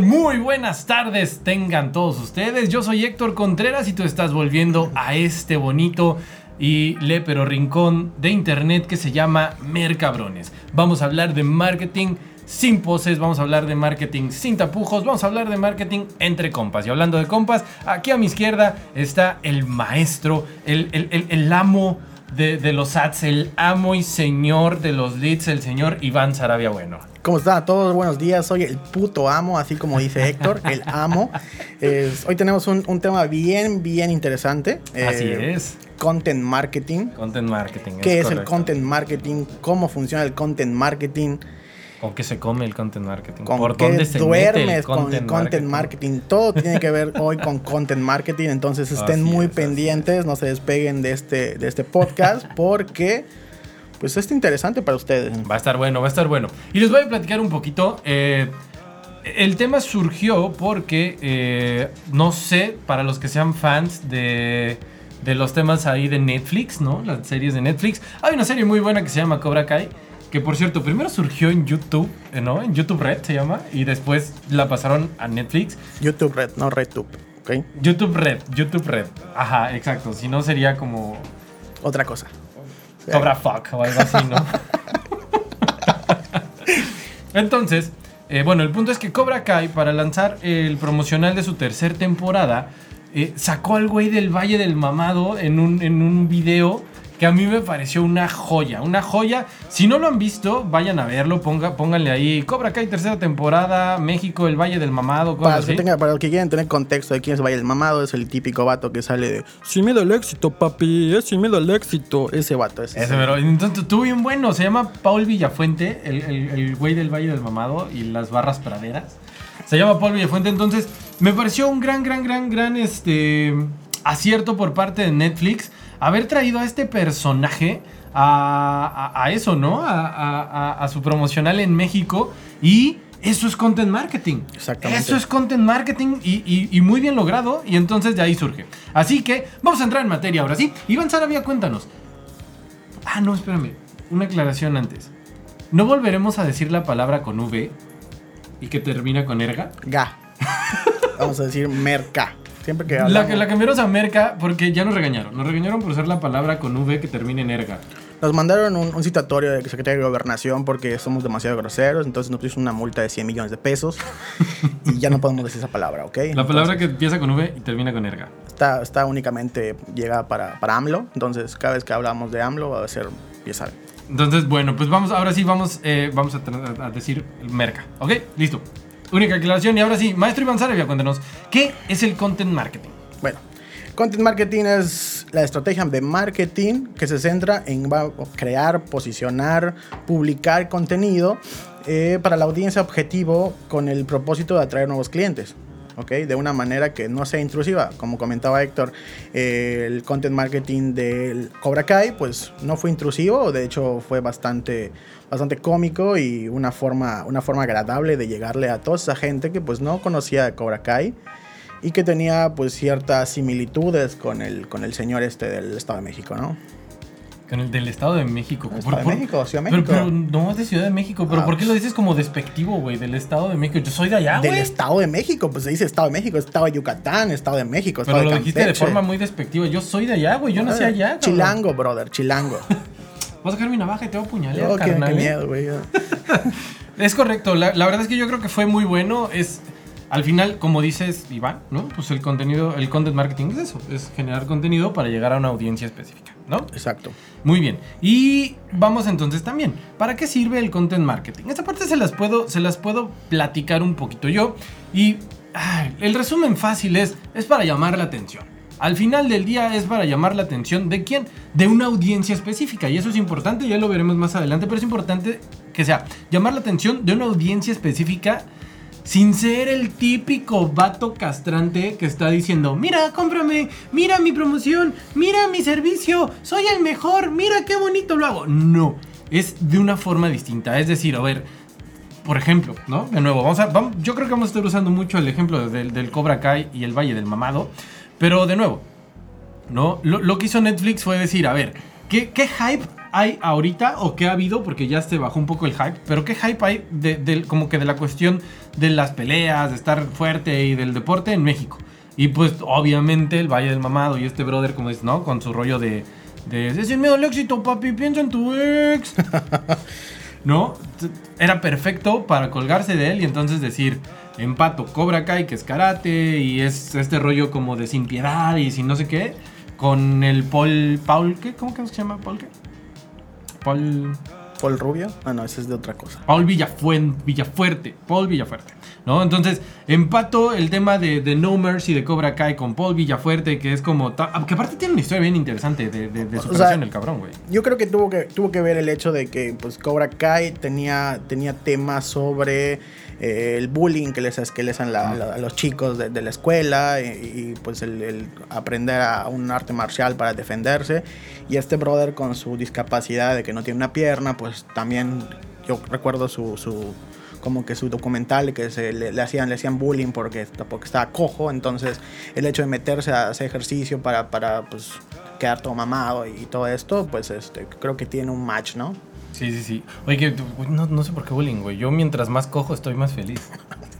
Muy buenas tardes tengan todos ustedes. Yo soy Héctor Contreras y tú estás volviendo a este bonito y lépero rincón de internet que se llama Mercabrones. Vamos a hablar de marketing sin poses, vamos a hablar de marketing sin tapujos, vamos a hablar de marketing entre compas. Y hablando de compas, aquí a mi izquierda está el maestro, el, el, el, el amo de, de, los ads, el amo y señor de los leads, el señor Iván Sarabia Bueno. ¿Cómo están todos? Buenos días, soy el puto amo, así como dice Héctor, el amo. Es, hoy tenemos un, un, tema bien, bien interesante. Así eh, es. Content marketing. Content marketing. ¿Qué es, es el content marketing? ¿Cómo funciona el content marketing? ¿Con qué se come el content marketing? ¿Con ¿Por qué dónde se duermes mete el con content, content marketing? marketing? Todo tiene que ver hoy con content marketing. Entonces estén Así muy es, pendientes, no se despeguen de este, de este podcast porque pues es interesante para ustedes. Va a estar bueno, va a estar bueno. Y les voy a platicar un poquito. eh, el tema surgió porque, eh, no sé, para los que sean fans de, de los temas ahí de Netflix, ¿no? Las series de Netflix. Hay una serie muy buena que se llama Cobra Kai. Que por cierto, primero surgió en YouTube, eh, ¿no? En YouTube Red se llama. Y después la pasaron a Netflix. YouTube Red, no RedTube, ¿ok? YouTube Red, YouTube Red. Ajá, exacto. Si no sería como Otra cosa. Cobra Fuck o algo así, ¿no? Entonces, eh, bueno, el punto es que Cobra Kai, para lanzar el promocional de su tercer temporada, eh, sacó al güey del Valle del Mamado en un, en un video que a mí me pareció una joya, una joya. Si no lo han visto, vayan a verlo, ponga, pónganle ahí Cobra Kai tercera temporada, México, el Valle del Mamado, Para los, que así. tengan- para los que quieran tener contexto de quién es Valle el Mamado, es el típico vato que sale de Sin miedo al éxito, papi, es sin miedo al éxito. Ese vato, ese. Ese, pero entonces estuvo bien bueno. Se llama Paul Villafuente, el, el, el güey del Valle del Mamado y las barras praderas. Se llama Paul Villafuente. Entonces, me pareció un gran, gran, gran, gran este, acierto por parte de Netflix haber traído a este personaje a, a- a eso, ¿no? A, su promocional en México. Y eso es content marketing. Exactamente. Eso es content marketing y, y- y muy bien logrado. Y entonces de ahí surge. Así que vamos a entrar en materia ahora sí. Iván Sarabia, cuéntanos. Ah, no, espérame. Una aclaración antes. ¿No volveremos a decir la palabra con V y que termina con erga? Ga. Vamos a decir merca. Siempre que La, hablamos, la cambiamos a merca porque ya nos regañaron. Nos regañaron por usar la palabra con V que termina en erga. Nos mandaron un, un citatorio del Secretario de Gobernación porque somos demasiado groseros, entonces nos puso una multa de 100 millones de pesos y ya no podemos decir esa palabra, ¿ok? La palabra que empieza con V y termina con erga. está, está únicamente llega para, para AMLO, entonces cada vez que hablamos de AMLO va a ser, ya saben. Entonces, bueno, pues vamos, ahora sí vamos, eh, vamos a, a decir merca. ¿Ok? Listo. Única aclaración. Y ahora sí, maestro Iván Sarabia, cuéntanos. ¿Qué es el content marketing? Bueno, content marketing es la estrategia de marketing que se centra en crear, posicionar, publicar contenido eh, para la audiencia objetivo con el propósito de atraer nuevos clientes. ¿Ok? De una manera que no sea intrusiva. Como comentaba Héctor, eh, el content marketing del Cobra Kai, pues no fue intrusivo, de hecho fue bastante, bastante cómico y una forma, una forma agradable de llegarle a toda esa gente que pues no conocía de Cobra Kai y que tenía pues ciertas similitudes con el, con el señor este del Estado de México, ¿no? Con el del Estado de México. El Estado de México, Ciudad de México. pero no es de Ciudad de México. ¿Pero Ah, por qué lo dices como despectivo, güey? Del Estado de México. Yo soy de allá, del güey. Estado de México, pues se dice Estado de México, Estado de Yucatán, Estado de México, Estado Pero de lo dijiste de forma muy despectiva. Yo soy de allá, güey. Yo nací Ah, allá. cabrón. Chilango, brother, chilango. Vas a sacar mi navaja y te voy a apuñalar, Oh, qué, qué carnal, ¿eh? miedo, güey. Es correcto. La, la verdad es que yo creo que fue muy bueno. Es. Al final, como dices, Iván, ¿no? Pues el contenido, el content marketing es eso, es generar contenido para llegar a una audiencia específica, ¿no? Exacto. Muy bien. Y vamos entonces también. ¿Para qué sirve el content marketing? Esta parte se las puedo, se las puedo platicar un poquito yo. Y ay, el resumen fácil es, es para llamar la atención. Al final del día es para llamar la atención de quién? De una audiencia específica. Y eso es importante, ya lo veremos más adelante, pero es importante que sea llamar la atención de una audiencia específica sin ser el típico vato castrante que está diciendo, mira, cómprame, mira mi promoción, mira mi servicio, soy el mejor, mira qué bonito lo hago. No, es de una forma distinta. Es decir, a ver, por ejemplo, ¿no? De nuevo, vamos a, yo creo que vamos a estar usando mucho el ejemplo del, Cobra Kai y el Valle del Mamado, pero de nuevo, ¿no? Lo, que hizo Netflix fue decir, a ver, ¿qué, qué hype hay ahorita o qué ha habido? Porque ya se bajó un poco el hype, pero ¿qué hype hay de, del- como que de la cuestión de las peleas, de estar fuerte y del deporte en México? Y pues obviamente el Valle del Mamado y este brother, como dices, ¿no? Con su rollo de... de es sin miedo al éxito, papi, piensa en tu ex. ¿No? Era perfecto para colgarse de él y entonces decir, empato Cobra Kai, que es karate, y es este rollo como de sin piedad y sin no sé qué, con el Paul... Paul ¿qué? ¿Cómo que se llama? ¿Paul qué? Paul... Paul Rubio. Ah, no, ese es de otra cosa. Paul Villafuen- Villafuerte. Paul Villafuerte. ¿No? Entonces, empato el tema de, de No Mercy de Cobra Kai con Paul Villafuerte, que es como. Que aparte tiene una historia bien interesante de, de, de O superación, sea, el cabrón, güey. Yo creo que tuvo que, tuvo que ver el hecho de que pues, Cobra Kai tenía, tenía temas sobre eh, el bullying que les, que les hacen la- la- a los chicos de, de la escuela y, y, pues el, el aprender a un arte marcial para defenderse. Y este brother con su discapacidad de que no tiene una pierna, pues también yo recuerdo su... su como que su documental que se le, le hacían le hacían bullying porque, porque estaba cojo entonces el hecho de meterse a hacer ejercicio para, para pues quedar todo mamado y todo esto, pues este, creo que tiene un match, ¿no? Sí, sí, sí. Oye, que, güey, no, no sé por qué bullying, güey. Yo mientras más cojo estoy más feliz.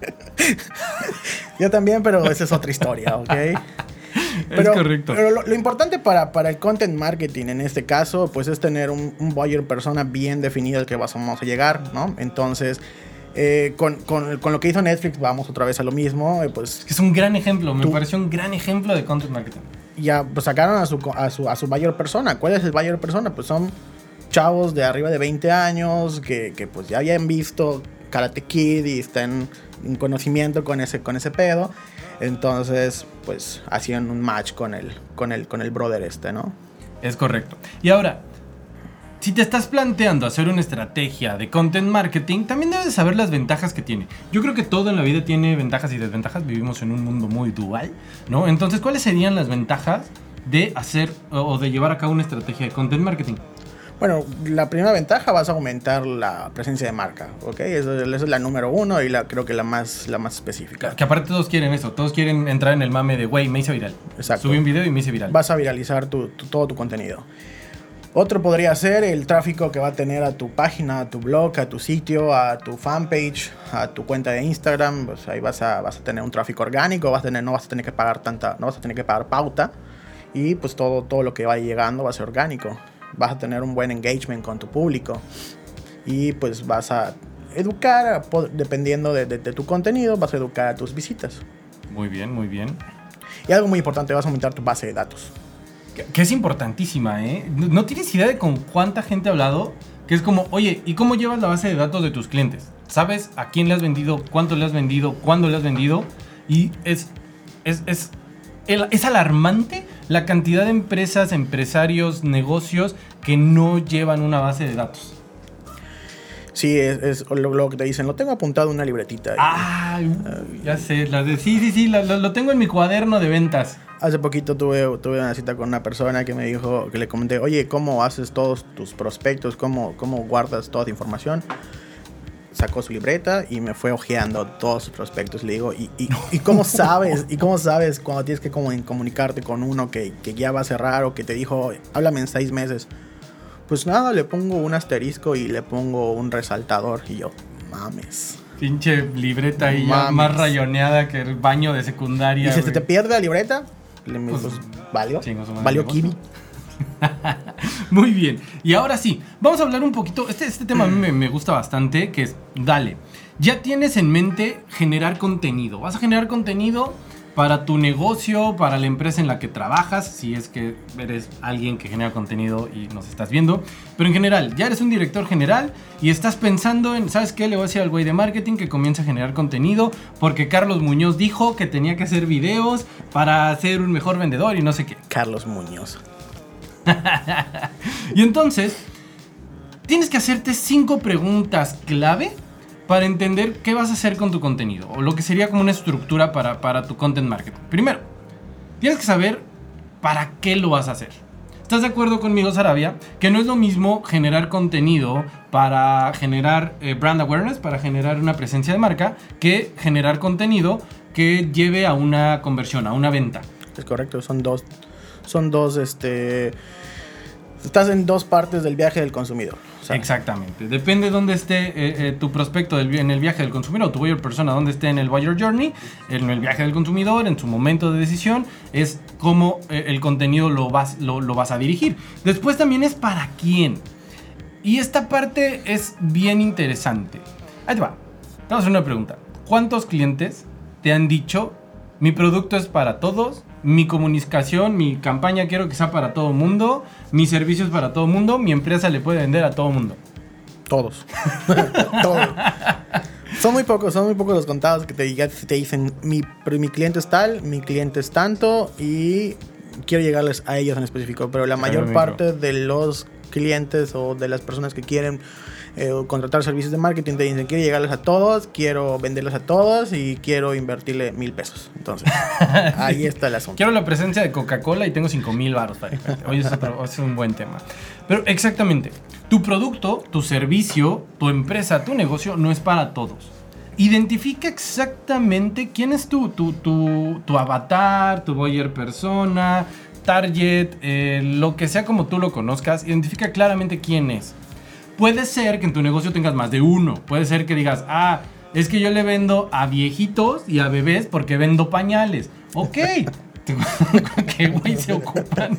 Yo también, pero esa es otra historia, ¿ok? es correcto. Pero lo, lo importante para, para el content marketing en este caso, pues es tener un, un buyer persona bien definido al que vamos a llegar, ¿no? Entonces, eh, con, con- con lo que hizo Netflix, vamos otra vez a lo mismo, eh, pues Es un gran ejemplo, me Tú- pareció un gran ejemplo de content marketing. ya pues, sacaron a su, a, su, a su buyer persona. ¿Cuál es el buyer persona? Pues son chavos de arriba de 20 años que, que, pues ya habían visto Karate Kid y están en conocimiento con ese, con ese pedo. Entonces, pues hacían un match con el, con el, con el brother este, ¿no? Es correcto. Y ahora, si te estás planteando hacer una estrategia de content marketing, también debes saber las ventajas que tiene. Yo creo que todo en la vida tiene ventajas y desventajas. Vivimos en un mundo muy dual, ¿no? Entonces, ¿cuáles serían las ventajas de hacer o de llevar a cabo una estrategia de content marketing? Bueno, la primera ventaja vas a aumentar la presencia de marca, ¿ok? Esa es la número uno y la, creo que la más, la más específica. Que aparte todos quieren eso, todos quieren entrar en el mame de, güey, me hice viral. Exacto. Subí un video y me hice viral. vas a viralizar tu- tu- todo tu contenido. Otro podría ser el tráfico que va a tener a tu página, a tu blog, a tu sitio, a tu fanpage, a tu cuenta de Instagram. Pues ahí vas a, vas a tener un tráfico orgánico, vas a tener, no vas a tener que pagar tanta, no vas a tener que pagar pauta. Y pues todo, todo lo que va llegando va a ser orgánico. Vas a tener un buen engagement con tu público. Y pues vas a educar, dependiendo de, de- de tu contenido, vas a educar a tus visitas. Muy bien, muy bien. Y algo muy importante, vas a aumentar tu base de datos. Que, es importantísima, ¿eh? No, tienes idea de con cuánta gente ha hablado que es como, oye, ¿y cómo llevas la base de datos de tus clientes? ¿Sabes a quién le has vendido, cuánto le has vendido, cuándo le has vendido? Y es, es, es, es alarmante la cantidad de empresas, empresarios, negocios que no llevan una base de datos. Sí, es, es lo, lo que te dicen. Lo tengo apuntado en una libretita. Uy, ya sé, las de, sí, sí, sí, lo, lo- tengo en mi cuaderno de ventas. Hace poquito tuve, tuve una cita con una persona que me dijo, que le comenté, oye, ¿cómo haces todos tus prospectos? ¿Cómo, cómo guardas toda tu información? Sacó su libreta y me fue ojeando todos sus prospectos. Le digo, ¿y, y, y cómo sabes? ¿Y cómo sabes cuando tienes que comunicarte con uno que, que ya va a cerrar o que te dijo, háblame en seis meses? Pues nada, le pongo un asterisco y le pongo un resaltador y yo, mames. Pinche libreta ahí ya más rayoneada que el baño de secundaria. Y si se te pierde la libreta, le Pues, pues, valió. Valió kiwi. Muy bien. Y ahora sí, vamos a hablar un poquito. Este, este tema a mí me, me gusta bastante, que es, dale, ya tienes en mente generar contenido. Vas a generar contenido para tu negocio, para la empresa en la que trabajas, si es que eres alguien que genera contenido y nos estás viendo. Pero en general, ya eres un director general y estás pensando en, ¿sabes qué? Le voy a decir al güey de marketing que comience a generar contenido porque Carlos Muñoz dijo que tenía que hacer videos para ser un mejor vendedor y no sé qué. Carlos Muñoz. Y entonces, tienes que hacerte cinco preguntas clave para entender qué vas a hacer con tu contenido o lo que sería como una estructura para, para tu content marketing. Primero, tienes que saber para qué lo vas a hacer. ¿Estás de acuerdo conmigo, Sarabia? Que no es lo mismo generar contenido para generar eh, brand awareness, para generar una presencia de marca, que generar contenido que lleve a una conversión, a una venta. Es correcto, son dos. Son dos, este. estás en dos partes del viaje del consumidor. O Exactamente. Depende de dónde esté eh, eh, tu prospecto en el viaje del consumidor, tu buyer persona, dónde esté en el buyer journey, en el viaje del consumidor, en su momento de decisión, es cómo eh, el contenido lo vas, lo, vas a dirigir. Después también es para quién. Y esta parte es bien interesante. Ahí va. Vamos a hacer una pregunta. ¿Cuántos clientes te han dicho, mi producto es para todos, mi comunicación, mi campaña quiero que sea para todo el mundo, mi servicio es para todo el mundo, mi empresa le puede vender a todo mundo? Todos. Todos. Son muy pocos, son muy pocos los contados que te, dicen mi, mi cliente es tal, mi cliente es tanto y quiero llegarles a ellos en específico. Pero la mayor parte de los clientes o de las personas que quieren eh, contratar servicios de marketing te dicen quiero llegarles a todos, quiero venderles a todos y quiero invertirle mil pesos. Entonces, ahí está el asunto. Quiero la presencia de Coca-Cola y tengo 5 mil baros Oye, es, otro- es un buen tema. Pero exactamente, tu producto, tu servicio, tu empresa, tu negocio no es para todos. Identifica exactamente quién es tu, tu, tu, tu avatar, tu buyer persona, target, eh, lo que sea como tú lo conozcas. Identifica claramente quién es. Puede ser que en tu negocio tengas más de uno. Puede ser que digas, ah, es que yo le vendo a viejitos y a bebés porque vendo pañales. Ok. ¿Qué güey se ocupan?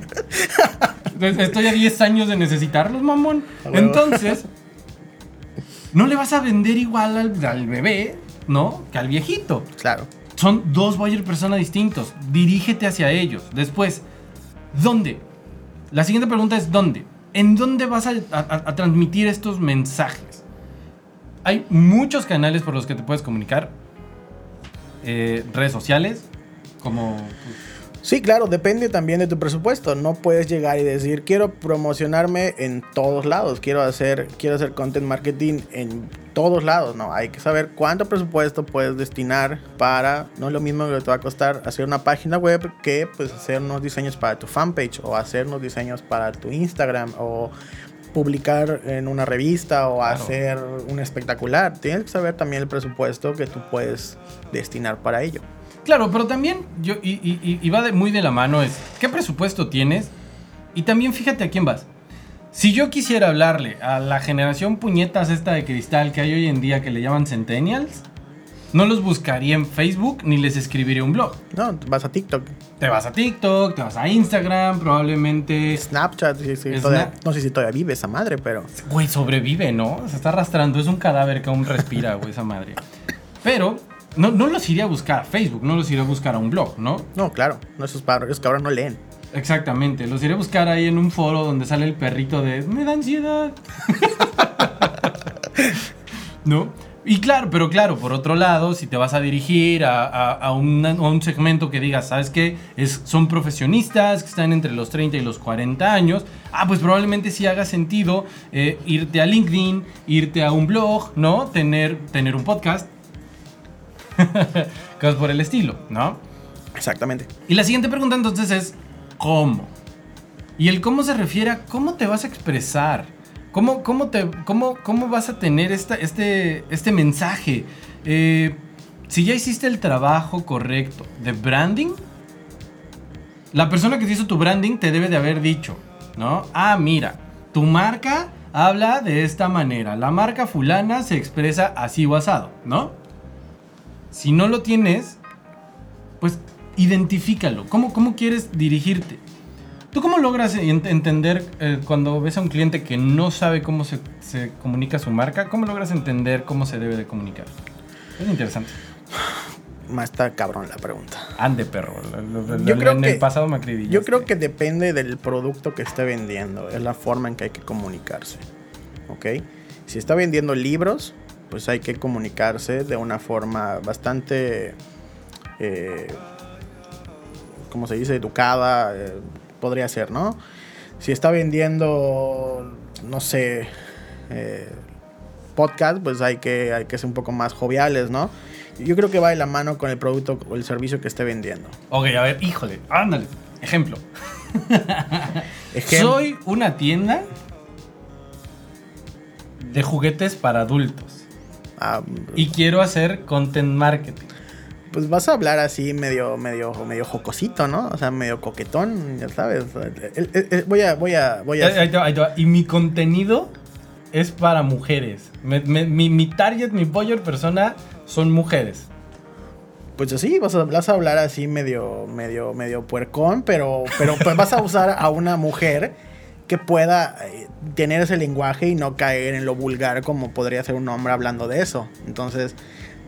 Estoy a 10 años de necesitarlos, mamón. Entonces, no le vas a vender igual al, al bebé, ¿no? Que al viejito. Claro. Son dos buyer persona distintos. Dirígete hacia ellos. Después, ¿dónde? La siguiente pregunta es ¿dónde? ¿En dónde vas a, transmitir estos mensajes? Hay muchos canales por los que te puedes comunicar. Eh, redes sociales, como... Sí, claro, depende también de tu presupuesto. No puedes llegar y decir, quiero promocionarme en todos lados, quiero hacer, quiero hacer content marketing en todos lados. No, hay que saber cuánto presupuesto puedes destinar para, no es lo mismo que te va a costar hacer una página web que pues hacer unos diseños para tu fanpage o hacer unos diseños para tu Instagram o publicar en una revista o Claro. hacer un espectacular. Tienes que saber también el presupuesto que tú puedes destinar para ello. Claro, pero también yo y, y- y- y va de- muy de la mano es qué presupuesto tienes y también fíjate a quién vas. Si yo quisiera hablarle a la generación puñetas esta de cristal que hay hoy en día que le llaman centennials, no los buscaría en Facebook ni les escribiría un blog. No, vas a TikTok. Te vas a TikTok, te vas a Instagram, probablemente... Snapchat, sí, sí, Snap- todavía- no sé si todavía vive esa madre, pero Güey, sobrevive, ¿no? Se está arrastrando, es un cadáver que aún respira, güey, esa madre. Pero no, no los iría a buscar a Facebook, no los iría a buscar a un blog, ¿no? no, claro, no esos padres que ahora no leen. Exactamente, los iré a buscar ahí en un foro donde sale el perrito de me da ansiedad. ¿No? Y claro, pero claro, por otro lado, si te vas a dirigir a, a- a una- a un segmento que digas, ¿sabes qué? Es, son profesionistas que están entre los 30 y los 40 años, ah, pues probablemente sí haga sentido eh, irte a LinkedIn, irte a un blog, ¿no? Tener, tener un podcast. Cosas por el estilo, ¿no? Exactamente. Y la siguiente pregunta entonces es, ¿cómo? Y el cómo se refiere a cómo te vas a expresar. ¿Cómo, cómo, te, cómo, cómo vas a tener esta, este, este mensaje? Eh, si ya hiciste el trabajo correcto de branding, la persona que te hizo tu branding te debe de haber dicho, ¿no? Ah, mira, tu marca habla de esta manera. La marca fulana se expresa así o asado, ¿no? Si no lo tienes, pues identifícalo. ¿Cómo, cómo quieres dirigirte? ¿Tú cómo logras ent- entender eh, cuando ves a un cliente que no sabe cómo se, se comunica su marca? ¿Cómo logras entender cómo se debe de comunicar? Es interesante. Más está cabrón la pregunta. Ande, perro. Yo creo en que- el pasado me acribillaste. Yo creo que depende del producto que esté vendiendo, es la forma en que hay que comunicarse. ¿Ok? Si está vendiendo libros, pues hay que comunicarse de una forma bastante, eh, ¿cómo se dice? Educada, eh, podría ser, ¿no? Si está vendiendo, no sé, eh, podcast, pues hay que, hay que ser un poco más joviales, ¿no? Yo creo que va de la mano con el producto o el servicio que esté vendiendo. Ok, a ver, híjole, ándale. Ejemplo. Ejem- Soy una tienda de juguetes para adultos Ah, y quiero hacer content marketing. pues vas a hablar así medio, medio, medio jocosito, ¿no? O sea, medio coquetón, ya sabes. El- el- el- voy a, voy a, voy a. Ahí- te va, ahí te va. Y mi contenido es para mujeres. Me- me- mi, mi target, mi buyer persona son mujeres. Pues así, vas a, vas a hablar así medio, medio, medio puercón, pero, pero pues vas a usar a una mujer que pueda eh, tener ese lenguaje y no caer en lo vulgar como podría ser un hombre hablando de eso. Entonces,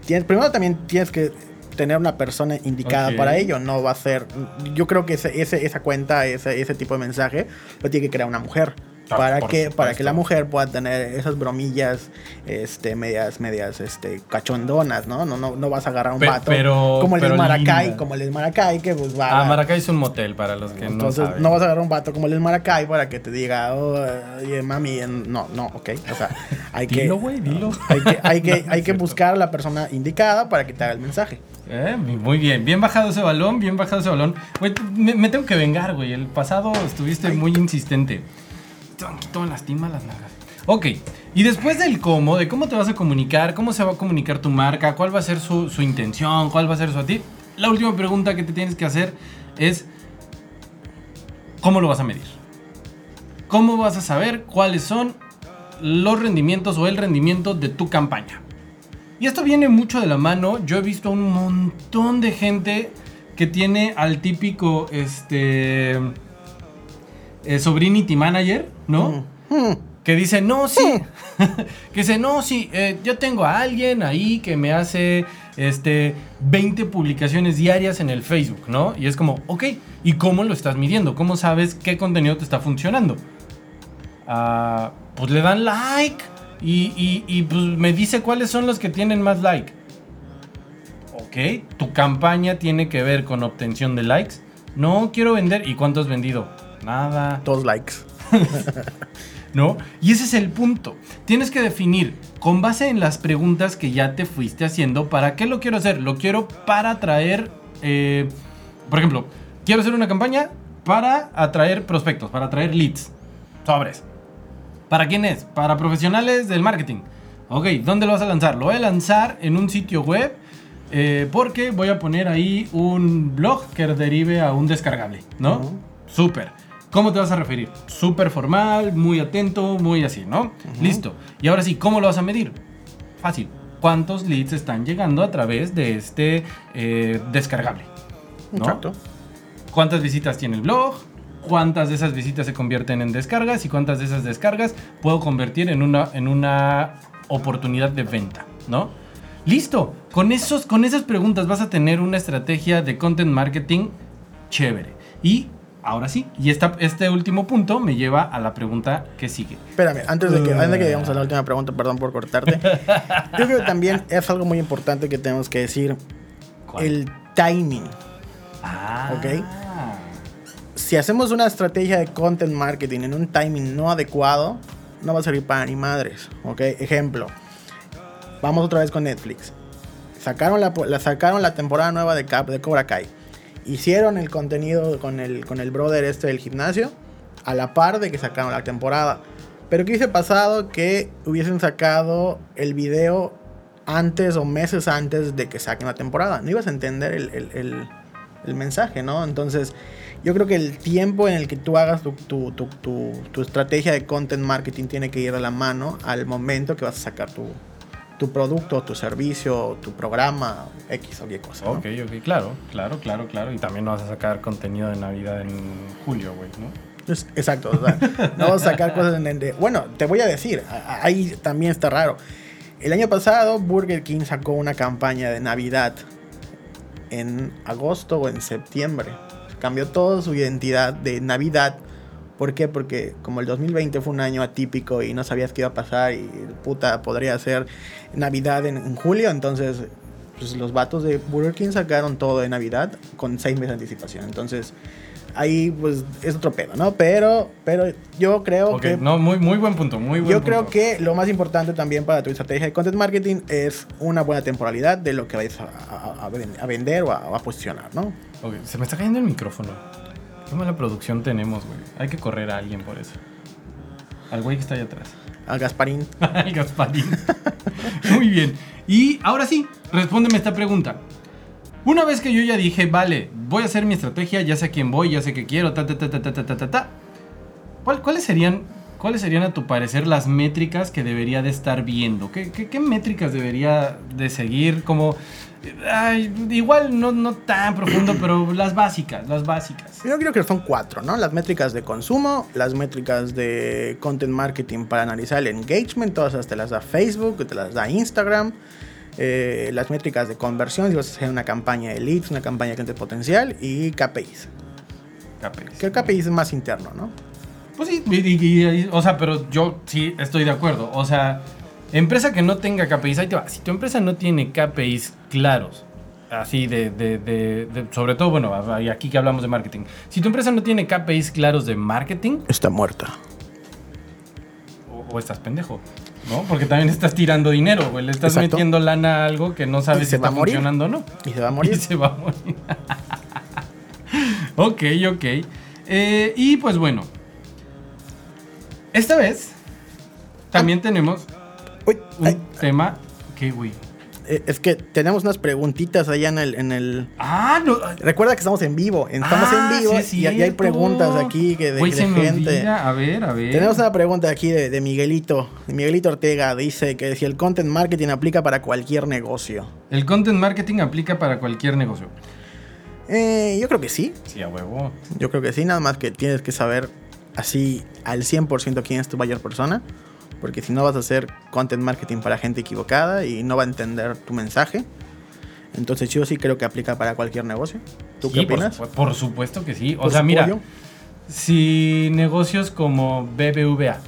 tienes, primero también tienes que tener una persona indicada para ello. No va a ser. Yo creo que ese, ese- esa cuenta, ese, ese tipo de mensaje, lo tiene que crear una mujer. Para que, para que la mujer pueda tener esas bromillas este, medias, medias este, cachondonas, ¿no? No, no, no vas a agarrar un Pe- vato pero- como el pero de Maracay, linda. como el de Maracay, que pues va Ah, Maracay es un motel para los que entonces no no, saben. vas a agarrar un vato como el de Maracay para que te diga, oh, oye, mami, no, no, ok. O sea, hay que, Dilo, güey, dilo. hay que, hay que, hay que buscar a la persona indicada para que te haga el mensaje. Eh, muy bien, bien bajado ese balón, bien bajado ese balón. Güey, t- me, me tengo que vengar, güey. El pasado estuviste muy insistente. Tranquilo, lastima las nalgas. Ok, y después del cómo, de cómo te vas a comunicar, cómo se va a comunicar tu marca, cuál va a ser su, su intención, cuál va a ser su a la última pregunta que te tienes que hacer es, ¿cómo lo vas a medir? ¿Cómo vas a saber cuáles son los rendimientos o el rendimiento de tu campaña? Y esto viene mucho de la mano. Yo he visto un montón de gente que tiene al típico este eh, sobrinity manager, ¿no? Mm, Que dice, no, sí. que dice, no, sí, eh, yo tengo a alguien ahí que me hace este, 20 publicaciones diarias en el Facebook, ¿no? Y es como, ok, ¿y cómo lo estás midiendo? ¿Cómo sabes qué contenido te está funcionando? Ah, pues le dan like y, y- y, pues me dice cuáles son los que tienen más like. Ok, tu campaña tiene que ver con obtención de likes. No quiero vender. ¿Y cuánto has vendido? Nada. Dos likes. ¿no? Y ese es el punto. Tienes que definir con base en las preguntas que ya te fuiste haciendo, ¿para qué lo quiero hacer? Lo quiero para atraer, eh, por ejemplo, quiero hacer una campaña para atraer prospectos, para atraer leads, sobres. ¿Para quién es? Para profesionales del marketing. Ok, ¿dónde lo vas a lanzar? Lo voy a lanzar en un sitio web eh, porque voy a poner ahí un blog que derive a un descargable, ¿no? Ujú. Súper. ¿Cómo te vas a referir? Súper formal, muy atento, muy así, ¿no? Listo. Y ahora sí, ¿cómo lo vas a medir? Fácil. ¿Cuántos leads están llegando a través de este eh, descargable? ¿no? Exacto. cuántas visitas tiene el blog, cuántas de esas visitas se convierten en descargas y cuántas de esas descargas puedo convertir en una, en una oportunidad de venta, ¿no? Listo, con, esos, con esas preguntas vas a tener una estrategia de content marketing chévere. Y ahora sí, y esta, este último punto me lleva a la pregunta que sigue. Espérame, antes de que, antes de que lleguemos a la última pregunta, perdón por cortarte. yo creo que también es algo muy importante que tenemos que decir. ¿Cuál? El timing. Ah, ok. Si hacemos una estrategia de content marketing en un timing no adecuado, no va a servir para ni madres. ¿Ok? Ejemplo. Vamos otra vez con Netflix. Sacaron la, la- sacaron la temporada nueva de, Cap, de Cobra Kai. Hicieron el contenido con el, con el brother este del gimnasio a la par de que sacaron la temporada. Pero ¿qué hubiese pasado que hubiesen sacado el video antes o meses antes de que saquen la temporada? No ibas a entender el, el- el- mensaje, ¿no? Entonces, yo creo que el tiempo en el que tú hagas tu, tu- tu- tu- tu estrategia de content marketing tiene que ir de la mano al momento que vas a sacar tu, tu producto, tu servicio, tu programa, X o Y cosa. ¿no? Ok, ok, claro, claro, claro, claro. Y también no vas a sacar contenido de Navidad en julio, güey, ¿no? Exacto. o sea, no vamos a sacar cosas en el de- Bueno, te voy a decir, ahí también está raro. El año pasado Burger King sacó una campaña de Navidad en agosto o en septiembre. Cambió toda su identidad de Navidad. ¿Por qué? Porque como el 2020 fue un año atípico y no sabías qué iba a pasar y puta, podría ser Navidad en, en julio, entonces pues, los vatos de Burger King sacaron todo de Navidad con seis meses de anticipación. Entonces ahí pues es otro pedo, ¿no? Pero, pero yo creo Ok, que... no, muy, muy buen punto, muy buen Yo punto. creo que lo más importante también para tu estrategia de content marketing es una buena temporalidad de lo que vais a, a- a a vender o a, o a posicionar, ¿no? Ok, se me está cayendo el micrófono. Qué mala producción tenemos, güey. Hay que correr a alguien por eso. Al güey que está allá atrás. Al Gasparín. Al Gasparín. Muy bien. Y ahora sí, respóndeme esta pregunta. Una vez que yo ya dije, vale, voy a hacer mi estrategia, ya sé a quién voy, ya sé qué quiero, ta, ta, ta, ta, ta, ta, ta, ta, ta. ¿Cuál- ¿Cuáles serían, cuáles serían a tu parecer las métricas que debería de estar viendo? ¿Qué, qué, qué métricas debería de seguir? Como, ay, igual no, no tan profundo, pero las básicas, las básicas. Yo creo que son cuatro, ¿no? Las métricas de consumo, las métricas de content marketing para analizar el engagement, todas estas te las da Facebook, te las da Instagram. eh, las métricas de conversión, si vas a hacer una campaña de leads, una campaña de cliente potencial y KPIs. KPIs. Que el KPIs es más interno, ¿no? Pues sí, y- y- y- o sea, pero yo sí estoy de acuerdo. O sea, empresa que no tenga KPIs, ahí te va. Si tu empresa no tiene KPIs claros, así de, de- de- de- sobre todo, bueno, y aquí que hablamos de marketing. Si tu empresa no tiene KPIs claros de marketing, Está muerta. o, o estás pendejo, ¿no? Porque también estás tirando dinero, güey. Le estás Exacto. metiendo lana a algo que no Y sabes si está funcionando o no. Y se va a Y morir. se va a morir. ok, ok. Eh, y pues bueno. Esta vez también tenemos Uy, un ay, tema que, güey. eh, es que tenemos unas preguntitas allá en el, en el... Ah, no. Recuerda que estamos en vivo. Estamos Ah, en vivo sí es y, y hay preguntas aquí que de, de se gente. A ver, a ver. Tenemos una pregunta aquí de, de Miguelito. De Miguelito Ortega dice que si el content marketing aplica para cualquier negocio. El content marketing aplica para cualquier negocio. Eh, yo creo que sí. Sí, a huevo. Yo creo que sí. Nada más que tienes que saber así al 100% quién es tu mayor persona. Porque si no vas a hacer content marketing para gente equivocada y no va a entender tu mensaje. Entonces yo sí creo que aplica para cualquier negocio. ¿Tú Sí, qué por opinas? supu- Por, supuesto que sí. O Pues, sea, mira, pollo. si negocios como BBVA,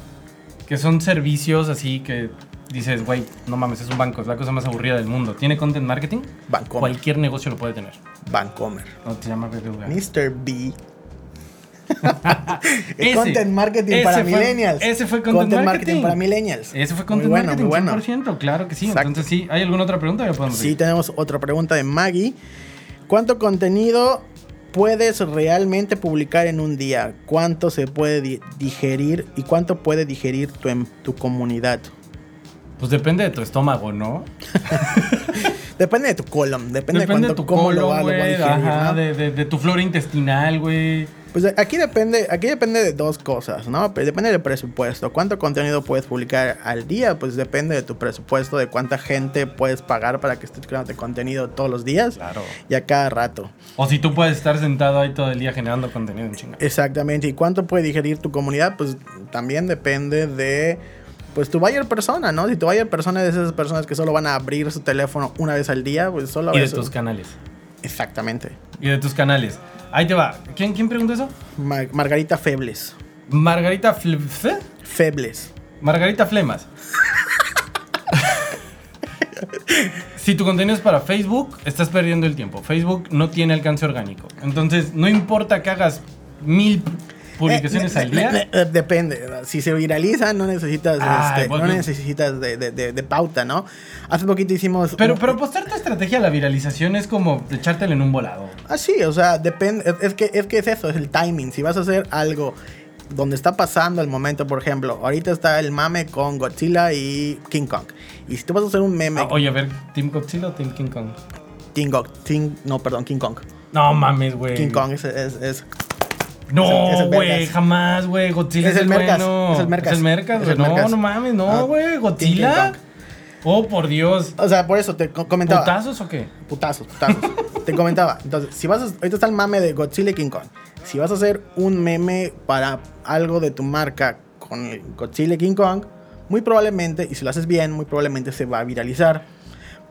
que son servicios así que dices, güey, no mames, es un banco, es la cosa más aburrida del mundo. ¿Tiene content marketing? Vancomer. Cualquier negocio lo puede tener. Vancomer. No se llama BBVA. Mr. B. Ese, content marketing ese para fue- millennials. ese fue content marketing. para millennials. Ese fue content bueno, marketing, bueno. 100%, claro que sí. Exacto. Entonces, sí, ¿hay alguna otra pregunta? Ya podemos Sí, tenemos otra pregunta de Maggie. ¿Cuánto contenido puedes realmente publicar en un día? ¿Cuánto se puede di- digerir y cuánto puede digerir tu, em- tu comunidad? Pues depende de tu estómago, ¿no? Depende de tu colon, depende, Depende de cuánto, tu cómo lo colon, lo a digerir, Ajá, ¿no? de, de- de tu flora intestinal, güey. Pues aquí depende, aquí depende de dos cosas, ¿no? Pues depende del presupuesto. ¿Cuánto contenido puedes publicar al día? Pues depende de tu presupuesto, de cuánta gente puedes pagar para que estés creando contenido todos los días Claro. y a cada rato. O si tú puedes estar sentado ahí todo el día generando contenido en chinga. Exactamente. ¿Y cuánto puede digerir tu comunidad? Pues también depende de pues tu buyer persona, ¿no? Si tu buyer persona es de esas personas que solo van a abrir su teléfono una vez al día, pues solo Y de eso. tus canales. Exactamente. Y de tus canales. Ahí te va. ¿Quién, quién preguntó eso? Mar- Margarita Febles. Margarita Fle- ¿Fe? Febles. Margarita Flemas. si tu contenido es para Facebook, estás perdiendo el tiempo. Facebook no tiene alcance orgánico. Entonces, no importa que hagas mil publicaciones Eh, al día. eh, eh, Depende. Si se viraliza, no necesitas, Ay, este, no necesitas de, de- de- de pauta, ¿no? Hace poquito hicimos. Pero, un- pero apostar tu estrategia a la viralización es como echártela en un volado. Ah, sí, o sea, depende. es- que, es que es eso, es el timing. Si vas a hacer algo donde está pasando el momento, por ejemplo, ahorita está el mame con Godzilla y King Kong. Y si tú vas a hacer un meme, Ah, oye, a ver, ¿Team Godzilla o Team King Kong? King Kong, King- no, perdón, King Kong. No mames, güey. King Kong es, es- es No, güey, jamás, güey. Godzilla Es el el Mercas, bueno. es el Mercas. Es el Mercas, güey. No, no mames, Ah, no, güey. King ¿Godzilla? Oh, por Dios. O sea, por eso te co- comentaba. ¿Putazos o qué? Putazos, putazos. Te comentaba. Entonces, si vas a, ahorita está el mame de Godzilla y King Kong. Si vas a hacer un meme para algo de tu marca con Godzilla y King Kong, muy probablemente, y si lo haces bien, muy probablemente se va a viralizar.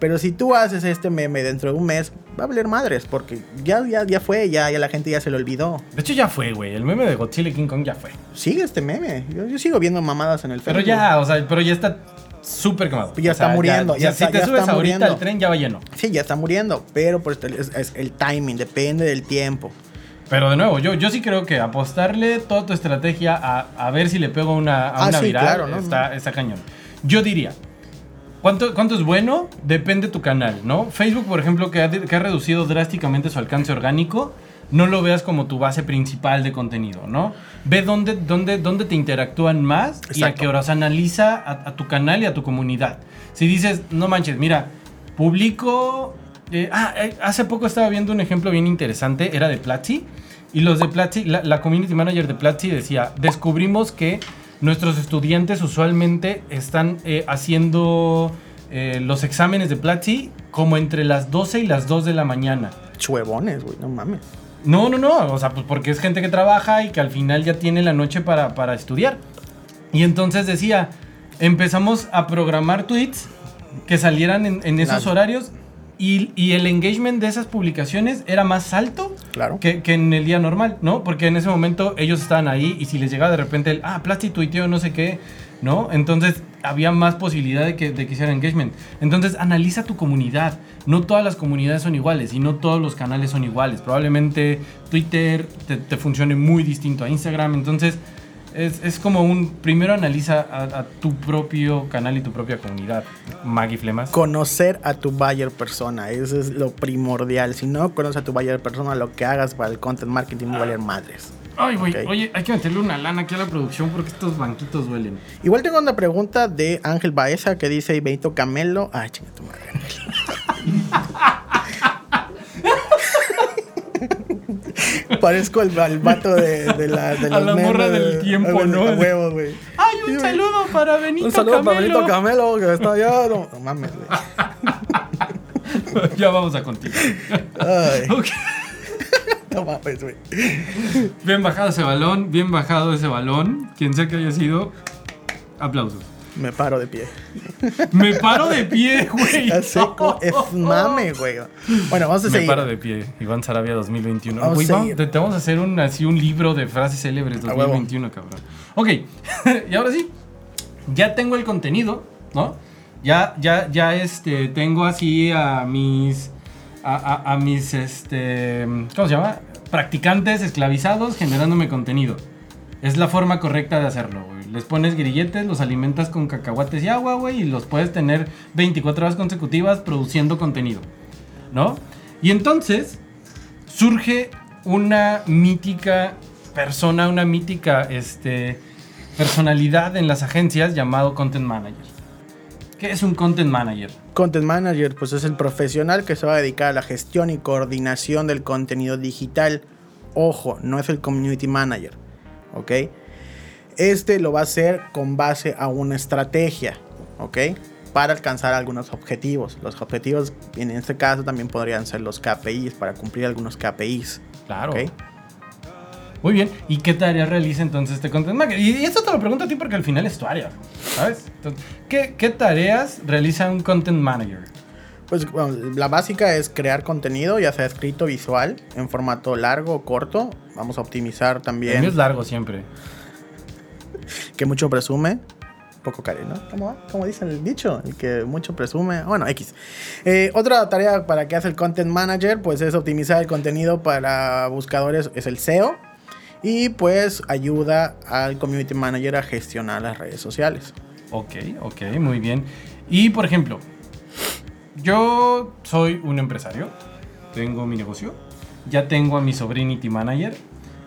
Pero si tú haces este meme dentro de un mes, va a valer madres, porque ya, ya, ya fue, ya, ya la gente ya se lo olvidó. De hecho, ya fue, güey. El meme de Godzilla y King Kong ya fue. Sigue este meme. Yo, yo sigo viendo mamadas en el Pero Facebook. ya, o sea, pero ya está súper quemado. Ya O sea, está muriendo, ya si está- te ya subes ahorita muriendo. al tren, ya va lleno. Sí, ya está muriendo, pero pues es, es el timing, depende del tiempo. Pero de nuevo, yo, yo sí creo que apostarle toda tu estrategia a, a ver si le pego una, a Ah, una sí, viral claro, ¿no? está, está cañón. Yo diría, ¿cuánto, ¿cuánto es bueno? Depende tu canal, ¿no? Facebook, por ejemplo, que ha, de- que ha reducido drásticamente su alcance orgánico, no lo veas como tu base principal de contenido, ¿no? Ve dónde, dónde, dónde te interactúan más y a Exacto. qué horas analiza a, a tu canal y a tu comunidad. Si dices, no manches, mira, publico eh, ah, eh, hace poco estaba viendo un ejemplo bien interesante, era de Platzi. Y los de Platzi, la, la community manager de Platzi decía, descubrimos que nuestros estudiantes usualmente están eh, haciendo eh, los exámenes de Platzi como entre las 12 y las 2 de la mañana. Chuevones, güey, no mames. No, no, no, o sea, pues porque es gente que trabaja y que al final ya tiene la noche para, para estudiar. Y entonces decía, empezamos a programar tweets que salieran en, en esos horarios y, y el engagement de esas publicaciones era más alto Claro. que, que en el día normal, ¿no? Porque en ese momento ellos estaban ahí y si les llegaba de repente el, ah, Plasti tuiteó no sé qué, ¿no? Entonces había más posibilidad de que, de que hiciera engagement. Entonces analiza tu comunidad. No todas las comunidades son iguales y no todos los canales son iguales. Probablemente Twitter te, te funcione muy distinto a Instagram. Entonces es, es como un, primero analiza a, a tu propio canal y tu propia comunidad. Maggie Flemas. Conocer a tu buyer persona, eso es lo primordial. Si no conoces a tu buyer persona, lo que hagas para el content marketing va a valer madres. Ay, güey, oye, hay que meterle una lana aquí a la producción porque estos banquitos duelen. Igual tengo una pregunta de Ángel Baeza que dice "Y Benito Camelo. Ay, chinga tu madre. Parezco el, al vato de, de la, de A los morra del de- tiempo, ¿no? a huevo, güey. ¡Ay, un saludo para Benito Un saludo para Camelo! Benito Camelo que está allá. No, no mames, güey. ya vamos a continuar. Ay, Ok. no mames, güey. Bien bajado ese balón, bien bajado ese balón. Quien sea que haya sido, aplausos. Me paro de pie. Me paro de pie, güey. Es mame, güey. Bueno, vamos a Me seguir. paro de pie. Iván Sarabia 2021. Vamos Güey, vamos- seguir. te, te vamos a hacer un, así un libro de frases célebres A huevo. 2021, cabrón. Ok, y ahora sí. Ya tengo el contenido, ¿no? Ya, ya, ya este, tengo así a mis. A, a- a mis, este. ¿Cómo se llama? Practicantes esclavizados generándome contenido. Es la forma correcta de hacerlo, güey. Les pones grilletes, los alimentas con cacahuates y agua, güey, y los puedes tener 24 horas consecutivas produciendo contenido, ¿no? Y entonces surge una mítica persona, una mítica este, personalidad en las agencias llamado Content Manager. ¿Qué es un Content Manager? Content Manager, pues es el profesional que se va a dedicar a la gestión y coordinación del contenido digital. Ojo, no es el Community Manager, ¿ok? Este lo va a hacer con base a una estrategia, ¿ok? Para alcanzar algunos objetivos. Los objetivos, en este caso, también podrían ser los KPIs, para cumplir algunos KPIs, Claro. Muy bien. ¿Y qué tareas realiza entonces este Content Manager? Y esto te lo pregunto a ti porque al final es tu área, ¿sabes? Entonces, ¿qué, qué tareas realiza un Content Manager? Pues bueno, la básica es crear contenido, ya sea escrito, visual, en formato largo o corto. Vamos a optimizar El también. mío es largo siempre. Que mucho presume, poco care, ¿no? ¿Cómo va? ¿Cómo dice el dicho? El que mucho presume. Bueno, X. Eh, otra tarea para que hace el Content Manager, pues es optimizar el contenido para buscadores, es el SEO. Y pues ayuda al Community Manager a gestionar las redes sociales. Ok, ok, muy bien. Y por ejemplo, yo soy un empresario, tengo mi negocio, ya tengo a mi sobrinity manager,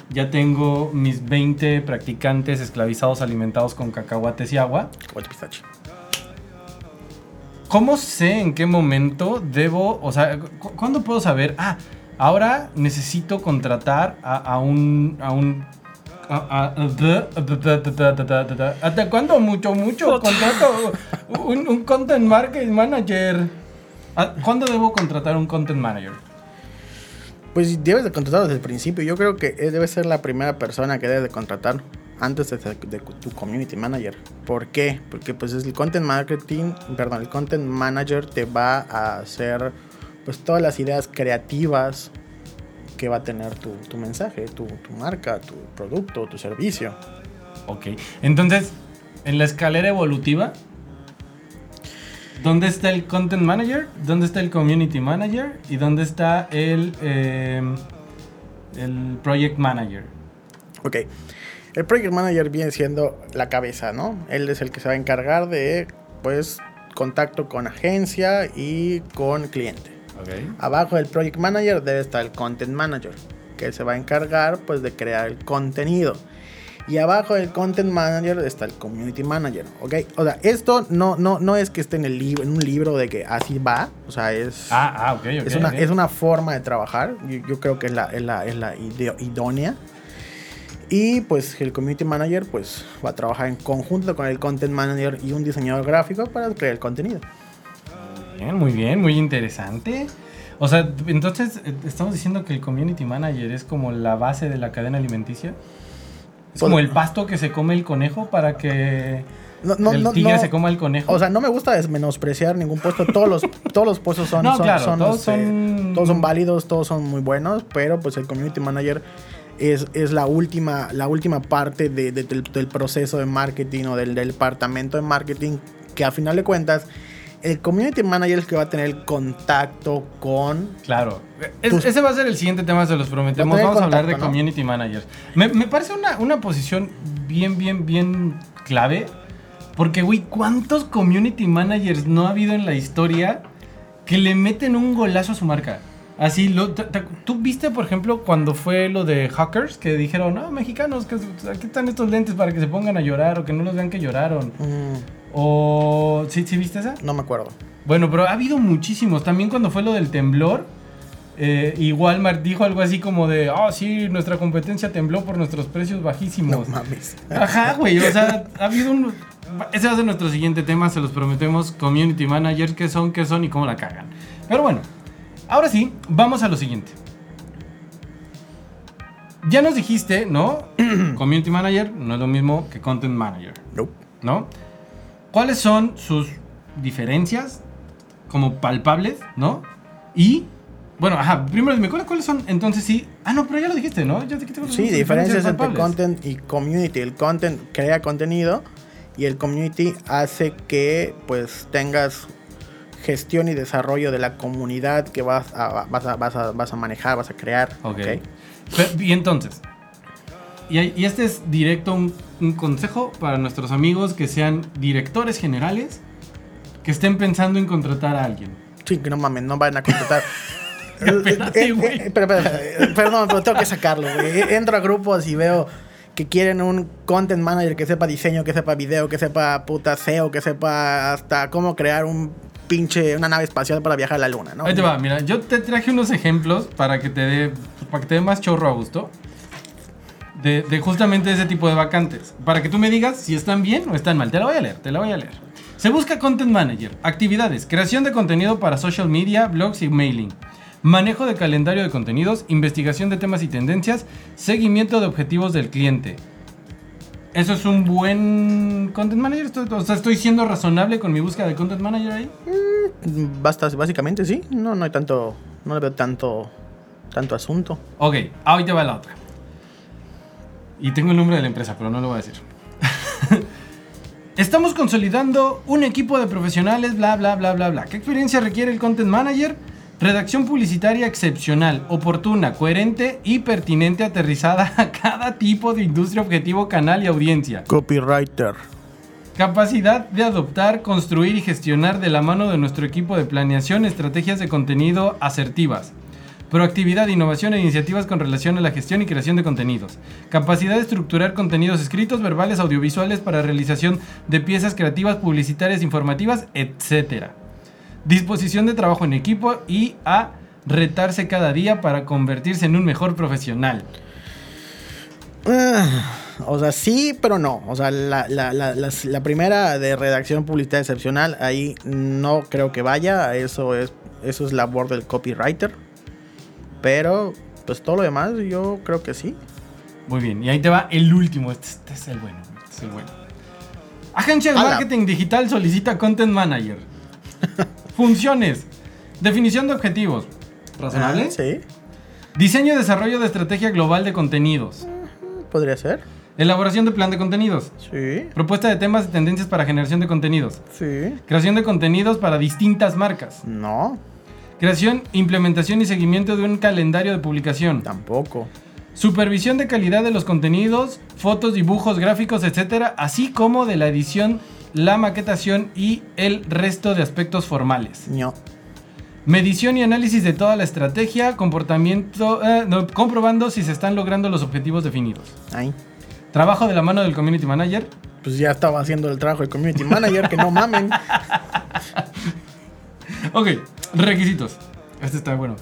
ya tengo mis 20 practicantes esclavizados alimentados con cacahuates y agua. Cacahuate pistache. ¿Cómo sé en qué momento debo, o sea, cu- cuándo puedo saber, ah, ahora necesito contratar a, a un, a un, ¿Hasta cuándo mucho, mucho contrato un, un content marketing manager? Ah, ¿Cuándo debo contratar un content manager? Pues debes de contratar desde el principio. Yo creo que él debe ser la primera persona que debes de contratar antes de, de tu community manager. ¿Por qué? Porque pues es el content marketing, perdón, el content manager te va a hacer pues todas las ideas creativas que va a tener tu, tu mensaje, tu, tu marca, tu producto, tu servicio. Ok, entonces, en la escalera evolutiva, ¿dónde está el content manager? ¿Dónde está el community manager? ¿Y dónde está el, eh, el project manager? Ok. El project manager viene siendo la cabeza, ¿no? Él es el que se va a encargar de pues contacto con agencia y con cliente. Ok. Abajo del Project Manager debe estar el Content Manager, que se va a encargar pues de crear el contenido. Y abajo del content manager está el community manager, ¿ok? O sea, esto no, no, no es que esté en, el libro, en un libro de que así va, o sea, es... Ah, ah. Es una, es una forma de trabajar. Yo, yo creo que es la, es la, es la idónea. Y pues el community manager pues va a trabajar en conjunto con el content manager y un diseñador gráfico para crear el contenido. Bien, muy bien, muy interesante. O sea, entonces eh, estamos diciendo que el community manager es como la base de la cadena alimenticia. Es como Pues- el pasto que se come el conejo para que No, no, el tigre no. se coma el conejo. O sea, no me gusta desmenospreciar ningún puesto. Todos los, todos los puestos son, son, claro, son, todos este, son- todos son válidos, todos son muy buenos, pero pues el community manager es, es la última, la última parte de- de- del, del proceso de marketing o del, del departamento de marketing que a final de cuentas el community manager es el que va a tener el contacto con Claro. Tus- ese va a ser el siguiente tema, se los prometemos. Va Vamos a hablar de community managers. Me, me parece una, una posición bien, bien, bien clave. Porque, güey, ¿cuántos community managers no ha habido en la historia que le meten un golazo a su marca? Así, lo, te- te- ¿tú viste, por ejemplo, cuando fue lo de hackers que dijeron, no, mexicanos, que aquí están estos lentes para que se pongan a llorar o que no los vean que lloraron? Mm, O, ¿sí, ¿sí viste esa? no me acuerdo. Bueno, pero ha habido muchísimos. También cuando fue lo del temblor, eh, y Walmart dijo algo así como de, oh, sí, nuestra competencia tembló por nuestros precios No bajísimos. mames. Ajá, güey, o sea, ha habido un... Ese va a ser nuestro siguiente tema, se los prometemos. Community managers, qué son, qué son y cómo la cagan. Pero bueno, ahora sí, vamos a lo siguiente. Ya nos dijiste, ¿no? Community manager no es lo mismo que content manager. Nope. ¿no? ¿Cuáles son sus diferencias como palpables, ¿no? Y, bueno, ajá, primero dime, ¿cuáles, cuáles son? Entonces sí, ah, no, pero ya lo dijiste, ¿no? Ya dijiste Sí, diferencias entre content y community. El content crea contenido y el community hace que pues tengas gestión y desarrollo de la comunidad que vas a, vas a, vas a, vas a manejar, vas a crear. Ok. ¿ok? Pe- Y entonces, y, hay- y este es directo un, un consejo para nuestros amigos que sean directores generales que estén pensando en contratar a alguien. Sí, que no mames, no van a contratar. Espérate, Eh, eh, güey. eh, eh, perdón, pero tengo que sacarlo, güey. Entro a grupos y veo que quieren un content manager que sepa diseño, que sepa video, que sepa puta SEO, que sepa hasta cómo crear un pinche, una nave espacial para viajar a la luna, ¿no? Ahí te va, mira, yo te traje unos ejemplos para que te dé, para que te dé más chorro a gusto. De justamente ese tipo de vacantes. Para que tú me digas si están bien o están mal. Te la voy a leer, te la voy a leer. Se busca Content Manager. Actividades. Creación de contenido para social media, blogs y mailing. Manejo de calendario de contenidos. Investigación de temas y tendencias. Seguimiento de objetivos del cliente. ¿Eso es un buen Content Manager? Estoy- O sea, ¿estoy siendo razonable con mi búsqueda de Content Manager ahí? Basta, básicamente sí. No, no hay tanto, no le veo tanto, tanto asunto. Ok, te va la otra. Y tengo el nombre de la empresa, pero no lo voy a decir. Estamos consolidando un equipo de profesionales, bla, bla, bla, bla, bla. ¿Qué experiencia requiere el Content Manager? Redacción publicitaria excepcional, oportuna, coherente y pertinente aterrizada a cada tipo de industria, objetivo, canal y audiencia. Copywriter. Capacidad de adoptar, construir y gestionar de la mano de nuestro equipo de planeación estrategias de contenido asertivas. Proactividad, innovación e iniciativas con relación a la gestión y creación de contenidos. Capacidad de estructurar contenidos escritos, verbales, audiovisuales para realización de piezas creativas, publicitarias, informativas, etc. Disposición de trabajo en equipo y a retarse cada día para convertirse en un mejor profesional. Ah, o sea, sí, pero no. O sea, la, la- la- la primera de redacción publicidad excepcional, ahí no creo que vaya. Eso es, eso es labor del copywriter. Pero, pues todo lo demás, yo creo que sí. Muy bien, y ahí te va el último. Este, este es el bueno. Este es el bueno. Agencia de marketing digital solicita content manager. Funciones. Definición de objetivos. ¿Razonable? Ah, sí, Diseño y desarrollo de estrategia global de contenidos. podría ser. Elaboración de plan de contenidos. Sí, Propuesta de temas y tendencias para generación de contenidos. sí. Creación de contenidos para distintas marcas. No, Creación, implementación y seguimiento de un calendario de publicación. tampoco. Supervisión de calidad de los contenidos, fotos, dibujos, gráficos, etcétera, así como de la edición, la maquetación y el resto de aspectos formales. No. Medición y análisis de toda la estrategia, comportamiento, eh, no, comprobando si se están logrando los objetivos definidos. Ay. Trabajo de la mano del community manager. Pues ya estaba haciendo el trabajo de community manager, que no mamen. Ok, requisitos. Este está bueno.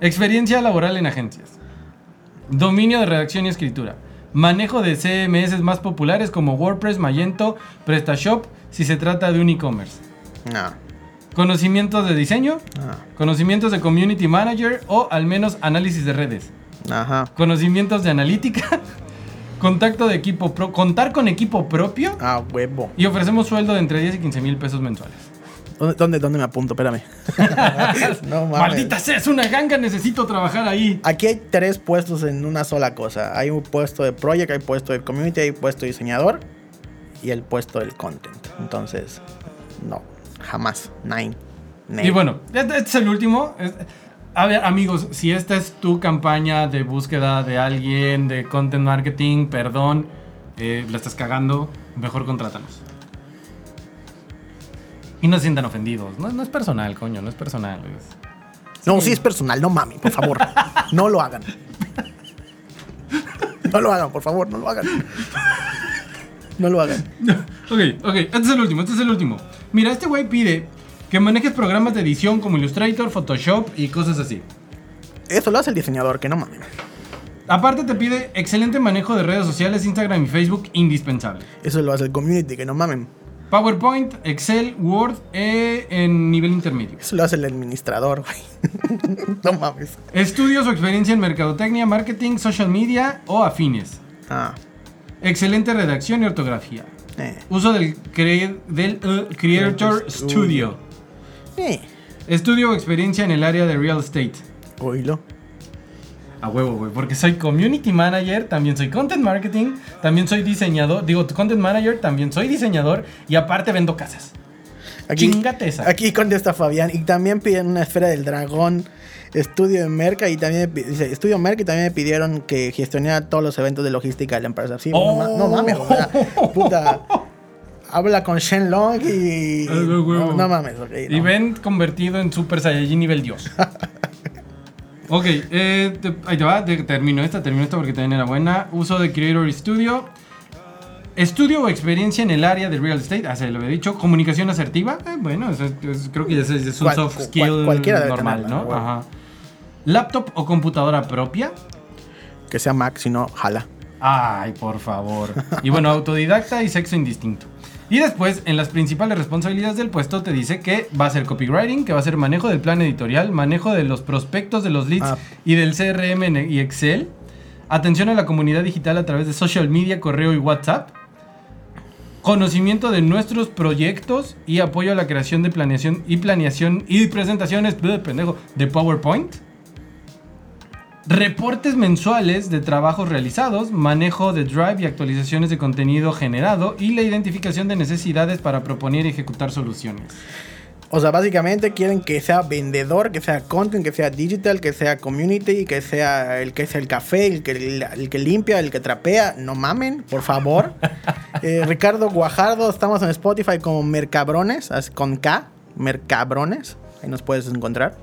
Experiencia laboral en agencias. Dominio de redacción y escritura. Manejo de CMS más populares como WordPress, Magento, PrestaShop, si se trata de un e-commerce. No, Conocimientos de diseño. no. Conocimientos de community manager o al menos análisis de redes. Ajá. Conocimientos de analítica. Contacto de equipo pro- contar con equipo propio. Ah, huevo. Y ofrecemos sueldo de entre 10 y 15 mil pesos mensuales. ¿Dónde, dónde, dónde me apunto? Espérame. no mames. Maldita sea, es una ganga, necesito trabajar ahí. Aquí hay tres puestos en una sola cosa. Hay un puesto de project, hay puesto de community, hay puesto de diseñador y el puesto del content. Entonces, no, jamás. Nine. Y bueno, este, este es el último. A ver, amigos, si esta es tu campaña de búsqueda de alguien, de content marketing, perdón, eh, la estás cagando, mejor contrátanos. Y no se sientan ofendidos. No, no es personal, coño, no es personal. es- No, sí es personal, no mami, por favor. no lo hagan. No lo hagan, por favor, no lo hagan. No lo hagan. Ok, ok, este es el último, este es el último. Mira, este güey pide que manejes programas de edición como Illustrator, Photoshop y cosas así. Eso lo hace el diseñador, que no mames. Aparte te pide excelente manejo de redes sociales, Instagram y Facebook, indispensable. Eso lo hace el community, que no mamen. PowerPoint, Excel, Word eh, en nivel intermedio. Eso lo hace el administrador, güey. no mames. Estudios o experiencia en mercadotecnia, marketing, social media o afines. Ah, Excelente redacción y ortografía. eh. Uso del, cre- del uh, Creator Creator Studio. Eh. Estudio o experiencia en el área de real estate. Oílo. A huevo, güey. Porque soy community manager, también soy content marketing, también soy diseñador. Digo, content manager, también soy diseñador y aparte vendo casas. Chingate esa. Aquí contesta Fabián. Y también piden una esfera del dragón. Estudio de Merca y también dice, Estudio Merca y también me pidieron que gestionara todos los eventos de logística de la empresa. Sí, no, ma- no mames, o sea, puta. Habla con Shenlong y. Ah, no, mames, ok. Y ven convertido en Super Saiyajin nivel Dios. ok, eh, te- ahí te va. te- termino esta, termino esta porque también era buena. Uso de Creator Studio. Estudio o experiencia en el área de real estate, ah, se lo había dicho. Comunicación asertiva, eh, bueno, eso es- es- creo que ese es un Cual- soft cual- skill cualquiera normal, tenerla, ¿no? Ajá. Laptop o computadora propia. Que sea Mac, si no, jala. Ay, por favor. Y bueno, autodidacta y sexo indistinto. Y después, en las principales responsabilidades del puesto, te dice que va a ser copywriting, que va a ser manejo del plan editorial, manejo de los prospectos de los leads Ah. y del CRM en- y Excel, atención a la comunidad digital a través de social media, correo y WhatsApp, conocimiento de nuestros proyectos y apoyo a la creación de planeación y planeación y presentaciones, pendejo, de PowerPoint. Reportes mensuales de trabajos realizados, manejo de Drive y actualizaciones de contenido generado y la identificación de necesidades para proponer y ejecutar soluciones. O sea, básicamente quieren que sea vendedor, que sea content, que sea digital, que sea community, que sea el que sea el café, el que, el, que limpia, el que trapea. No mamen, por favor. Eh, Ricardo Guajardo, estamos en Spotify como Mercabrones, con K, Mercabrones. Ahí nos puedes encontrar.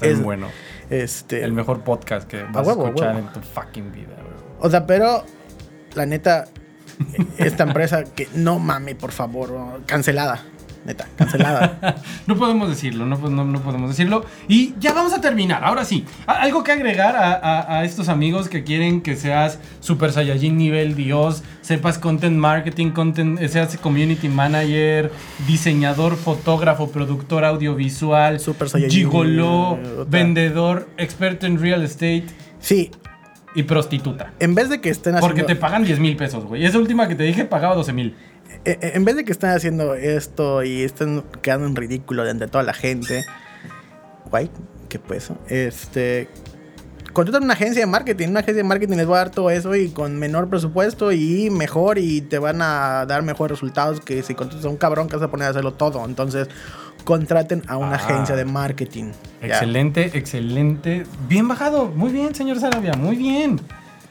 Es Es- bueno. Este, El mejor podcast que vas a, huevo, a escuchar huevo. en tu fucking vida. O sea, pero la neta, esta empresa que no mame, por favor, cancelada. Neta, cancelada. No podemos decirlo, no, no, no podemos decirlo. Y ya vamos a terminar, ahora sí. Algo que agregar a, a- a estos amigos que quieren que seas Super Saiyajin nivel Dios, sepas content marketing, content, eh, seas community manager, diseñador, fotógrafo, productor audiovisual, Super Saiyajin, gigoló, otra. vendedor, experto en real estate Sí, y prostituta. en vez de que estén haciendo... Porque te pagan 10 mil pesos, güey. Esa última que te dije pagaba 12 mil. Eh, eh, en vez de que estén haciendo esto y estén quedando en ridículo de ante toda la gente, guay, qué pues, este, contratan una agencia de marketing, una agencia de marketing les va a dar todo eso y con menor presupuesto y mejor y te van a dar mejores resultados que si contratas a un cabrón que vas a poner a hacerlo todo. Entonces, contraten a una Ah. agencia de marketing. Ya. Excelente, excelente. Bien bajado. Muy bien, señor Sarabia. Muy bien.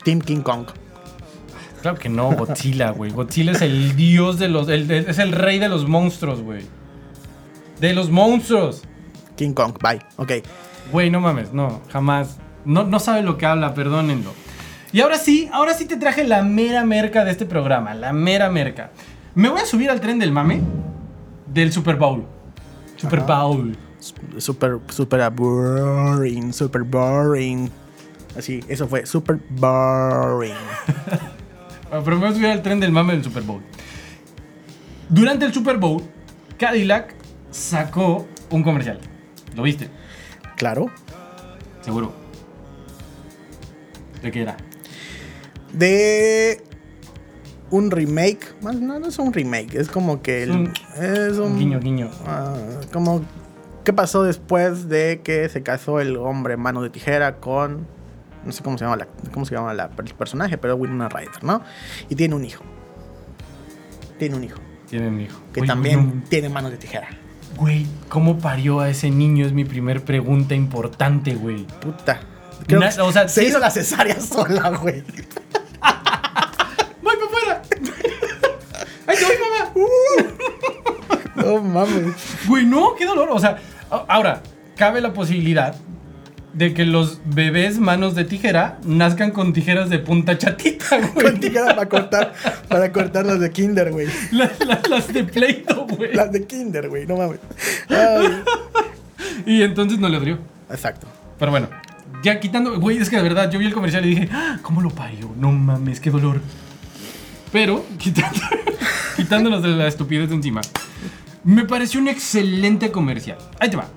Team King Kong. Claro que no, Godzilla, güey. Godzilla es el dios de los. el- es el rey de los monstruos, güey. De los monstruos. King Kong, bye. Ok. Güey, no mames, no, jamás. No, no sabe lo que habla, perdónenlo. Y ahora sí, ahora sí te traje la mera merca de este programa, la mera merca. Me voy a subir al tren del mame del Super Bowl. Super Ajá. Bowl. Super, super boring, super boring. Así, eso fue, super boring. Ah, Pero me voy a subir al tren del mame del Super Bowl. Durante el Super Bowl, Cadillac sacó un comercial. ¿Lo viste? Claro. Seguro. ¿De qué era? De un remake. No, no es un remake, es como que el- un- es un Guiño, guiño. ah, como qué pasó después de que se casó el hombre mano de tijera con no sé cómo se llama la, cómo se llama la, el personaje, pero Winona Ryder, ¿no? Y tiene un hijo. Tiene un hijo Tiene un hijo. que Oye, también no, tiene manos de tijera. Güey, ¿cómo parió a ese niño? Es mi primer pregunta importante, güey. Puta. Creo Na- que o sea, se hizo es- la cesárea sola, güey. ¡Voy para afuera! ¡Ay, te voy, mamá! No mames. Güey, no, qué dolor. O sea, ahora, cabe la posibilidad de que los bebés manos de tijera nazcan con tijeras de punta chatita, güey. Con tijera para cortar, para cortar las de Kinder, güey. Las, las- las de Play-Doh, güey. Las de Kinder, güey, no mames. Ay. Y entonces no le dolió. Exacto. Pero bueno, ya quitando, güey, es que de verdad, yo vi el comercial y dije, "Ah, ¿cómo lo parió? No mames, qué dolor. Pero, quitando, quitándonos de la estupidez de encima, me pareció un excelente comercial. Ahí te va.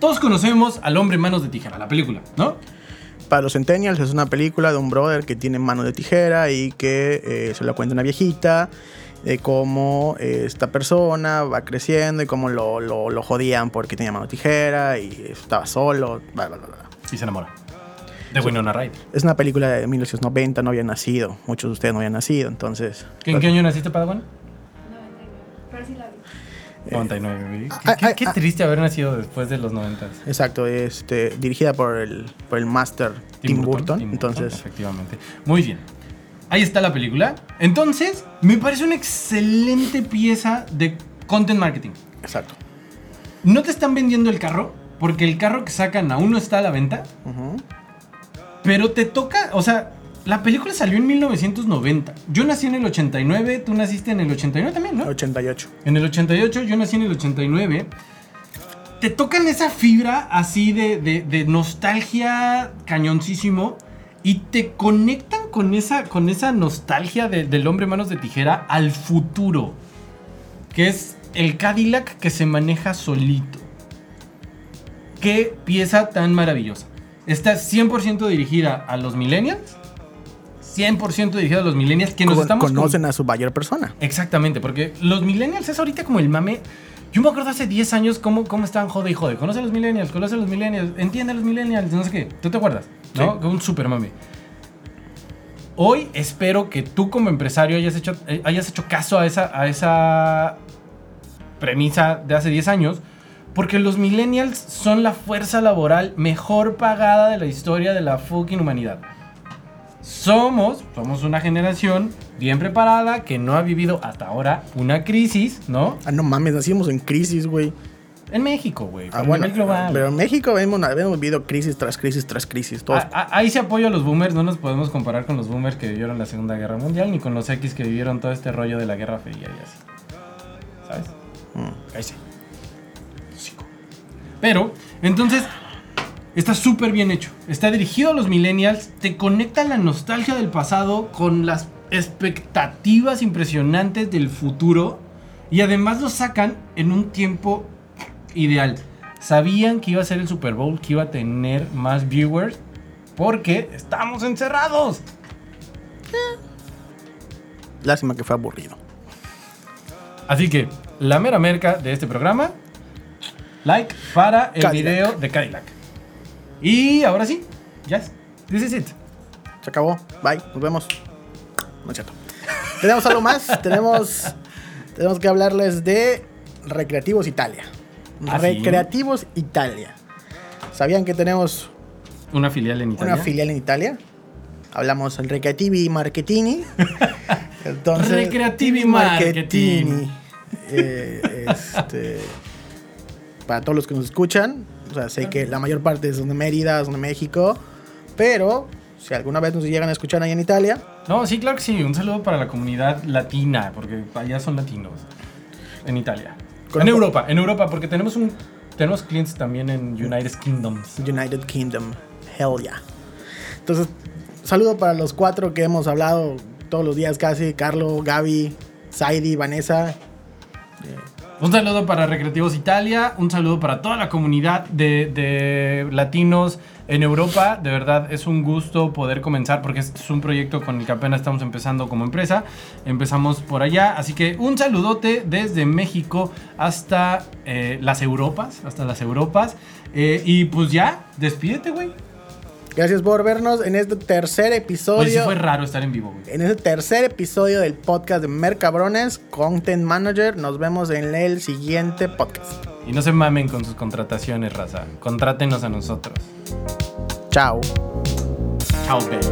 Todos conocemos al hombre manos de tijera, la película, ¿no? Para los Centennials es una película de un brother que tiene mano de tijera y que eh, se lo cuenta una viejita de cómo eh, esta persona va creciendo y cómo lo, lo, lo jodían porque tenía mano de tijera y estaba solo, bla, bla, bla, bla. Y se enamora. De Winona Ryder. Es una película de 1990, no había nacido. Muchos de ustedes no habían nacido, entonces... ¿En qué año naciste, Padawan? 99. Pero sí la. 99, güey. Qué, ah, qué- ah, qué ah. triste haber nacido después de los 90. Exacto, este, dirigida por el, por el master Tim, Burton. entonces, Efectivamente. Muy bien. Ahí está la película. Entonces, me parece una excelente pieza de content marketing. exacto. No te están vendiendo el carro, porque el carro que sacan aún no está a la venta, pero te toca, o sea, la película salió en 1990. Yo nací en el 89, tú naciste en el 89 también, ¿no? 88. En el 88, yo nací en el 89. Te tocan esa fibra así de, de- de nostalgia cañoncísimo y te conectan con esa, con esa nostalgia de- del hombre manos de tijera al futuro. Que es el Cadillac que se maneja solito. Qué pieza tan maravillosa. Está 100% dirigida a los millennials. 100% dirigida a los millennials que nos Con- estamos con- conocen a su mayor persona. Exactamente, porque los millennials es ahorita como el mame. Yo me acuerdo hace 10 años cómo, cómo estaban jode y jode. Conoce a los millennials, conoce a los millennials, entiende a los millennials, no sé qué. ¿Tú te acuerdas? ¿No? Sí. Un super mame. Hoy espero que tú como empresario hayas hecho, eh, hayas hecho caso a esa, a esa premisa de hace 10 años. Porque los millennials son la fuerza laboral mejor pagada de la historia de la fucking humanidad. Somos, somos una generación bien preparada que no ha vivido hasta ahora una crisis, ¿no? Ah, no mames, nacimos en crisis, güey. En México, güey. Ah, bueno, global. pero en México hemos, hemos vivido crisis tras crisis tras crisis. Todos. A- a- ahí se apoyo a los boomers, no nos podemos comparar con los boomers que vivieron la Segunda Guerra Mundial ni con los X que vivieron todo este rollo de la Guerra Fría y así. ¿Sabes? Mm. Cállese. Hocico. Pero, entonces, está súper bien hecho. Está dirigido a los millennials, te conecta la nostalgia del pasado con las expectativas impresionantes del futuro y además lo sacan en un tiempo ideal. Sabían que iba a ser el Super Bowl, que iba a tener más viewers porque estamos encerrados. Lástima que fue aburrido. Así que, la mera merca de este programa, like para el Cadillac. video de Cadillac. Y ahora sí, ya, this is it. Se acabó. Bye. Nos vemos. No es cierto. Tenemos algo más. tenemos, tenemos que hablarles de Recreativos Italia. ¿Ah, sí? Recreativos Italia. ¿Sabían que tenemos Una filial en Italia. una filial en Italia? Hablamos del Recreativi Marketini. Entonces, Recreativi Marketini. Eh, este, para todos los que nos escuchan, o sea, sé que la mayor parte son de Mérida, son de México, pero Si alguna vez nos llegan a escuchar ahí en Italia, No, sí, claro que sí. Un saludo para la comunidad latina, porque allá son latinos. En Italia. En Europa, en Europa, porque tenemos un tenemos clientes también en United Kingdoms. United Kingdom. Hell yeah. Entonces, saludo para los cuatro que hemos hablado todos los días casi. Carlo, Gaby, Saidi, Vanessa. Un saludo para Recreativos Italia, un saludo para toda la comunidad de, de latinos en Europa. De verdad es un gusto poder comenzar porque es un proyecto con el que apenas estamos empezando como empresa. Empezamos por allá, así que un saludote desde México hasta eh, las Europas, hasta las Europas. Eh, y pues ya, despídete, güey. Gracias por vernos en este tercer episodio. Oye, sí fue raro estar en vivo, güey. En este tercer episodio del podcast de Mercabrones, Content Manager. Nos vemos en el siguiente podcast. Y no se mamen con sus contrataciones, raza. Contrátenos a nosotros. Chao. Chao, baby.